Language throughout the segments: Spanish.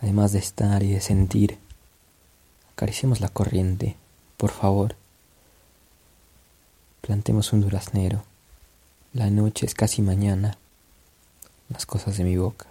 además de estar y de sentir. Acariciemos la corriente, por favor. Plantemos un duraznero. La noche es casi mañana. Las cosas de mi boca.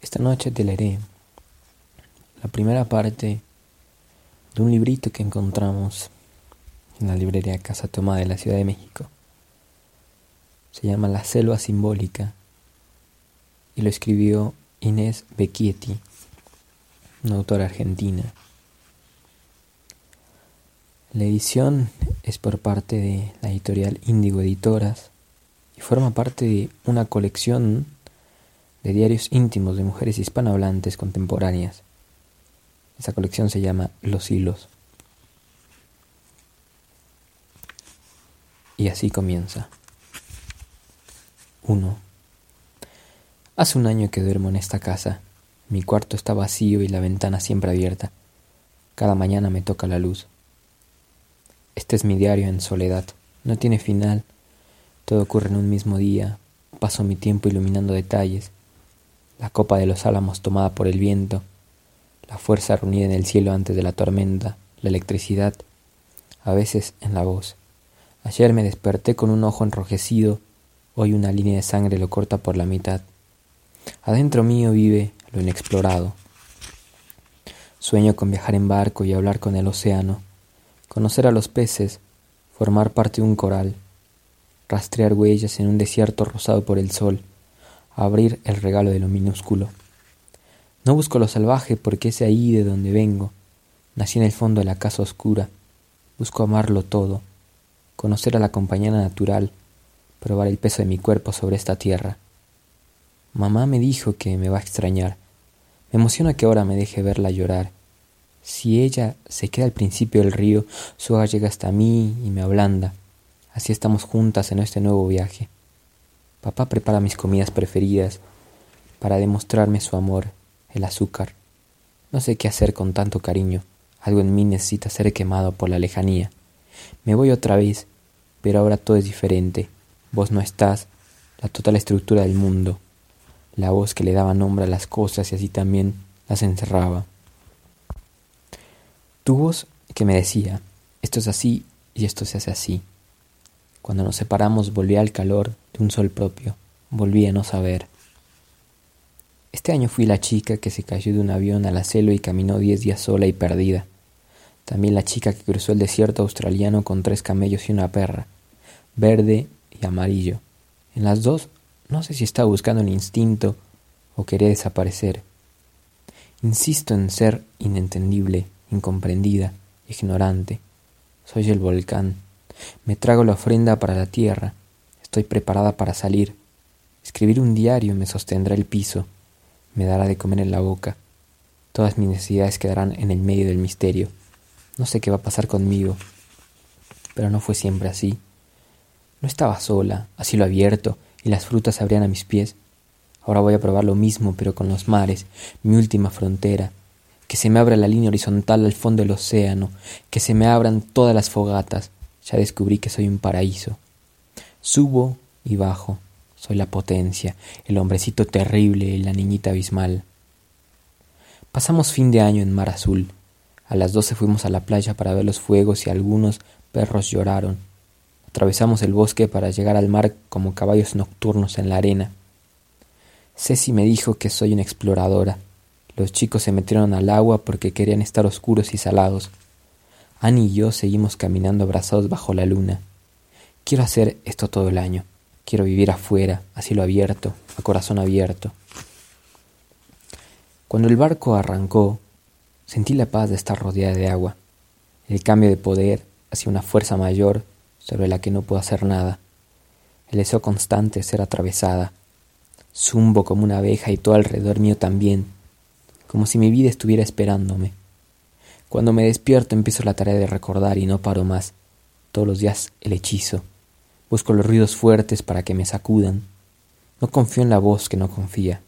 Esta noche te leeré la primera parte de un librito que encontramos en la librería Casa Toma de la Ciudad de México. Se llama La Selva Simbólica y lo escribió Inés Becchietti, una autora argentina. La edición es por parte de la editorial Índigo Editoras y forma parte de una colección de diarios íntimos de mujeres hispanohablantes contemporáneas. Esa colección se llama Los Hilos. Y así comienza. 1. Hace un año que duermo en esta casa. Mi cuarto está vacío y la ventana siempre abierta. Cada mañana me toca la luz. Este es mi diario en soledad. No tiene final. Todo ocurre en un mismo día. Paso mi tiempo iluminando detalles. La copa de los álamos tomada por el viento. La fuerza reunida en el cielo antes de la tormenta. La electricidad. A veces en la voz. Ayer me desperté con un ojo enrojecido. Hoy una línea de sangre lo corta por la mitad. Adentro mío vive lo inexplorado. Sueño con viajar en barco y hablar con el océano, conocer a los peces, formar parte de un coral, rastrear huellas en un desierto rosado por el sol, abrir el regalo de lo minúsculo. No busco lo salvaje porque es ahí de donde vengo. Nací en el fondo de la casa oscura. Busco amarlo todo, conocer a la compañera natural, probar el peso de mi cuerpo sobre esta tierra. Mamá me dijo que me va a extrañar. Me emociona que ahora me deje verla llorar. Si ella se queda al principio del río, su agua llega hasta mí y me ablanda. Así estamos juntas en este nuevo viaje. Papá prepara mis comidas preferidas para demostrarme su amor, el azúcar. No sé qué hacer con tanto cariño. Algo en mí necesita ser quemado por la lejanía. Me voy otra vez, pero ahora todo es diferente. Vos no estás, la total estructura del mundo, la voz que le daba nombre a las cosas y así también las encerraba. Tu voz que me decía, esto es así y esto se hace así. Cuando nos separamos volví al calor de un sol propio, volví a no saber. Este año fui la chica que se cayó de un avión a la selva y caminó diez días sola y perdida. También la chica que cruzó el desierto australiano con tres camellos y una perra, verde y amarillo. En las dos no sé si está buscando un instinto o quería desaparecer. Insisto en ser inentendible, incomprendida, ignorante. Soy el volcán. Me trago la ofrenda para la tierra. Estoy preparada para salir. Escribir un diario me sostendrá el piso, me dará de comer en la boca. Todas mis necesidades quedarán en el medio del misterio. No sé qué va a pasar conmigo, pero no fue siempre así. No estaba sola, así lo abierto, y las frutas se abrían a mis pies. Ahora voy a probar lo mismo, pero con los mares, mi última frontera. Que se me abra la línea horizontal al fondo del océano, que se me abran todas las fogatas. Ya descubrí que soy un paraíso. Subo y bajo. Soy la potencia, el hombrecito terrible y la niñita abismal. Pasamos fin de año en Mar Azul. A las doce fuimos a la playa para ver los fuegos y algunos perros lloraron. Atravesamos el bosque para llegar al mar como caballos nocturnos en la arena. Ceci me dijo que soy una exploradora. Los chicos se metieron al agua porque querían estar oscuros y salados. Annie y yo seguimos caminando abrazados bajo la luna. Quiero hacer esto todo el año. Quiero vivir afuera, a cielo abierto, a corazón abierto. Cuando el barco arrancó, sentí la paz de estar rodeada de agua, el cambio de poder hacia una fuerza mayor sobre la que no puedo hacer nada, el deseo constante de ser atravesada. Zumbo como una abeja y todo alrededor mío también, como si mi vida estuviera esperándome. Cuando me despierto empiezo la tarea de recordar y no paro más. Todos los días el hechizo. Busco los ruidos fuertes para que me sacudan. No confío en la voz que no confía.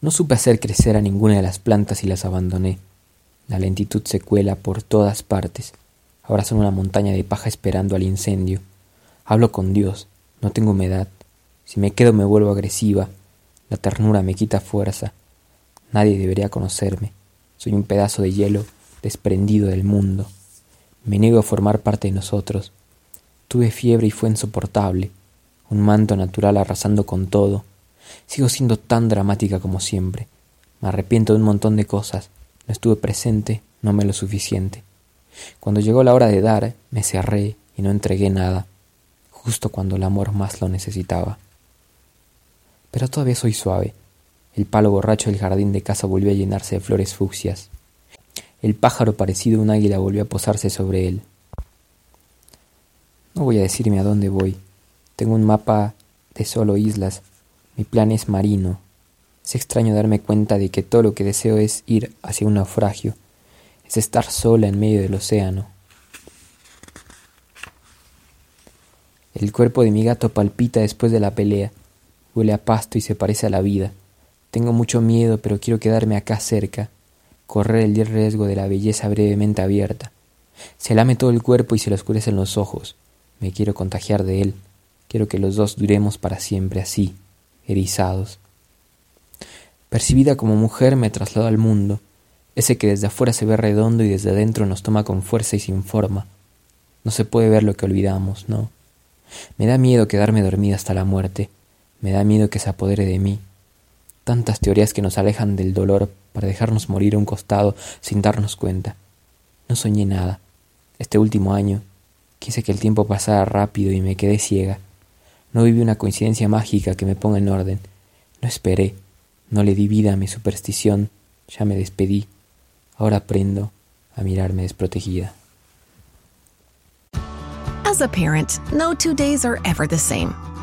No supe hacer crecer a ninguna de las plantas y las abandoné. La lentitud se cuela por todas partes. Ahora son una montaña de paja esperando al incendio. Hablo con Dios, no tengo humedad. Si me quedo me vuelvo agresiva. La ternura me quita fuerza. Nadie debería conocerme. Soy un pedazo de hielo desprendido del mundo. Me niego a formar parte de nosotros. Tuve fiebre y fue insoportable. Un manto natural arrasando con todo. Sigo siendo tan dramática como siempre. Me arrepiento de un montón de cosas. No estuve presente, no me lo suficiente. Cuando llegó la hora de dar, me cerré y no entregué nada, justo cuando el amor más lo necesitaba. Pero todavía soy suave. El palo borracho del jardín de casa volvió a llenarse de flores fucsias. El pájaro parecido a un águila volvió a posarse sobre él. No voy a decirme a dónde voy. Tengo un mapa de solo islas. Mi plan es marino. Es extraño darme cuenta de que todo lo que deseo es ir hacia un naufragio es estar sola en medio del océano. El cuerpo de mi gato palpita después de la pelea, huele a pasto y se parece a la vida. Tengo mucho miedo, pero quiero quedarme acá cerca, correr el riesgo de la belleza brevemente abierta. Se lame todo el cuerpo y se le oscurecen los ojos. Me quiero contagiar de él. Quiero que los dos duremos para siempre así, erizados. Percibida como mujer me traslado al mundo, ese que desde afuera se ve redondo y desde adentro nos toma con fuerza y sin forma. No se puede ver lo que olvidamos, ¿no? Me da miedo quedarme dormida hasta la muerte, me da miedo que se apodere de mí. Tantas teorías que nos alejan del dolor para dejarnos morir a un costado sin darnos cuenta. No soñé nada. Este último año quise que el tiempo pasara rápido y me quedé ciega. No viví una coincidencia mágica que me ponga en orden. No esperé, no le di vida a mi superstición, ya me despedí. Ahora aprendo a mirarme desprotegida. As a parent, no two days are ever the same.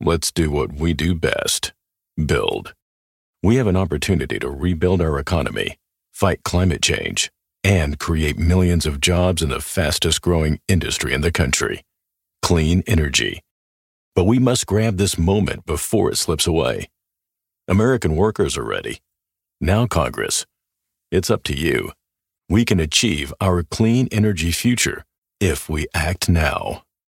let's do what we do best build. We have an opportunity to rebuild our economy, fight climate change, and create millions of jobs in the fastest growing industry in the country clean energy. But we must grab this moment before it slips away. American workers are ready. Now, Congress, it's up to you. We can achieve our clean energy future if we act now.